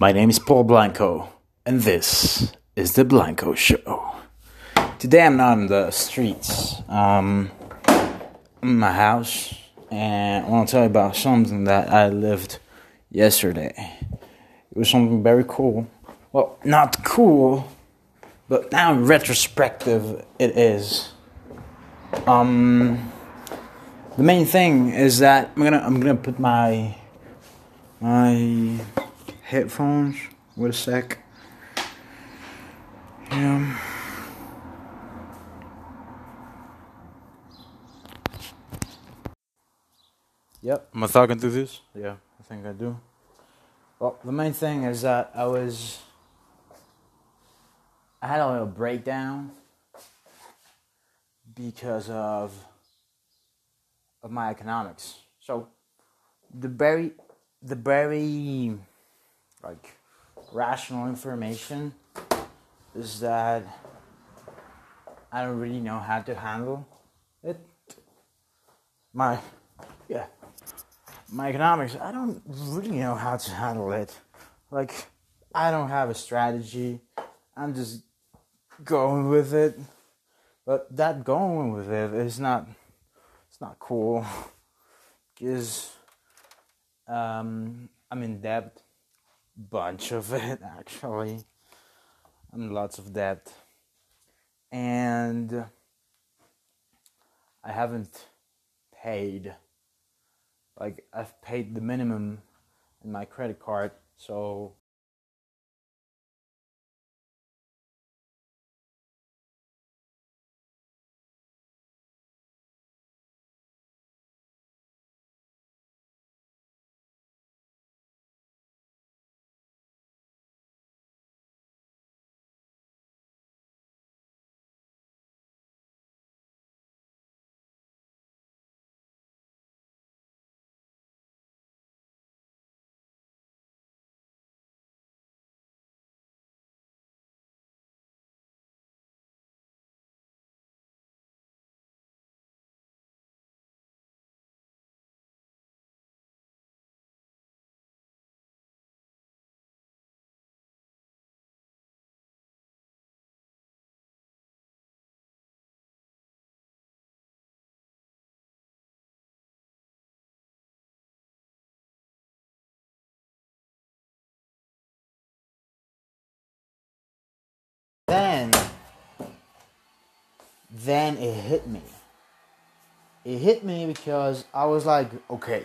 My name is Paul Blanco, and this is the Blanco Show. Today I'm not on the streets. Um, in my house, and I want to tell you about something that I lived yesterday. It was something very cool. Well, not cool, but now in retrospective, it is. Um, the main thing is that I'm gonna I'm gonna put my my headphones. Wait a sec. Yeah. Yep. Am I talking through this? Yeah, I think I do. Well, the main thing is that I was. I had a little breakdown because of of my economics. So the very the very like rational information is that I don't really know how to handle it. My yeah. My economics, I don't really know how to handle it. Like I don't have a strategy. I'm just going with it. But that going with it is not it's not cool because um, I'm in debt, bunch of it actually. I'm lots of debt, and I haven't paid. Like I've paid the minimum in my credit card, so then then it hit me. It hit me because I was like, okay,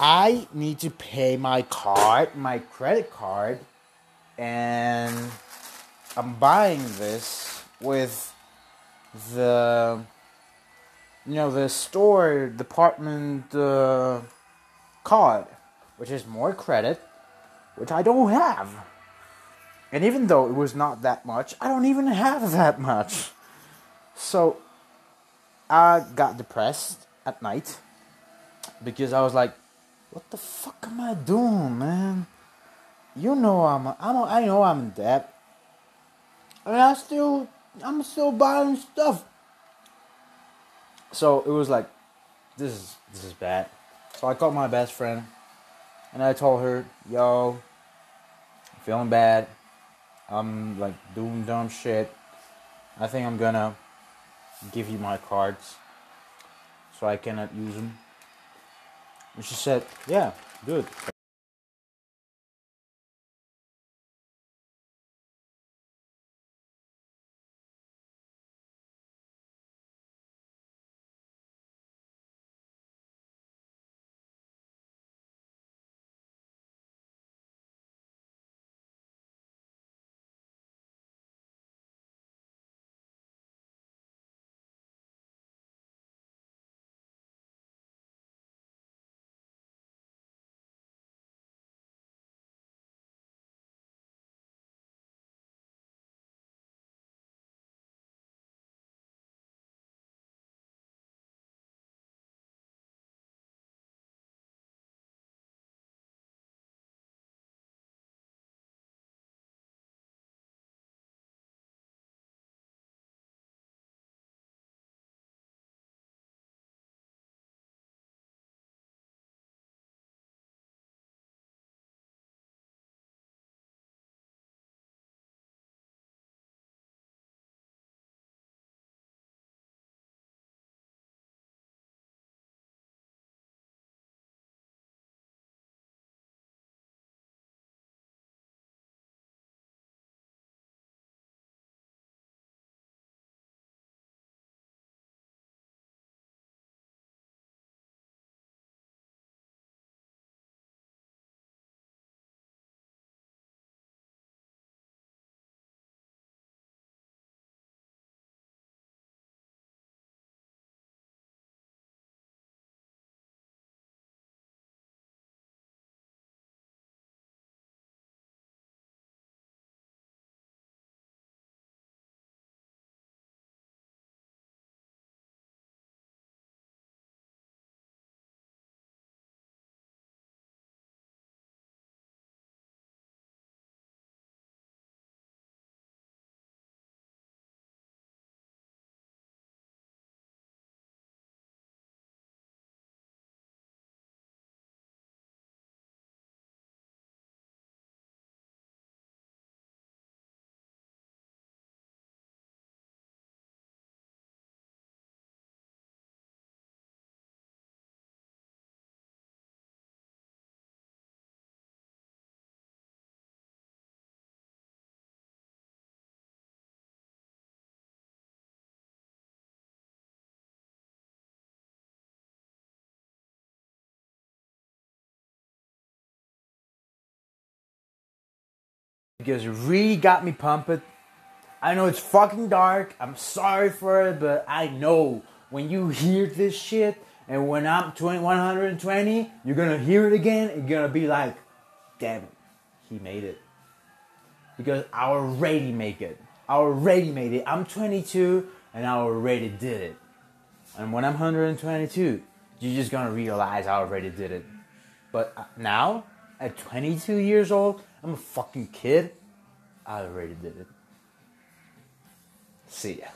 I need to pay my card, my credit card, and I'm buying this with the you know the store department uh, card, which is more credit, which I don't have. And even though it was not that much, I don't even have that much. So I got depressed at night because I was like, what the fuck am I doing, man? You know I'm I'm I know I'm in debt. And I still I'm still buying stuff. So it was like this is this is bad. So I called my best friend and I told her, yo, I'm feeling bad. I'm like doing dumb shit. I think I'm gonna give you my cards so I cannot use them. And she said, Yeah, good. Because it really got me pumped. I know it's fucking dark. I'm sorry for it, but I know when you hear this shit and when I'm 20, 120, you're gonna hear it again and you're gonna be like, damn it, he made it. Because I already make it. I already made it. I'm 22 and I already did it. And when I'm 122, you're just gonna realize I already did it. But uh, now, at 22 years old, I'm a fucking kid. I already did it. See ya.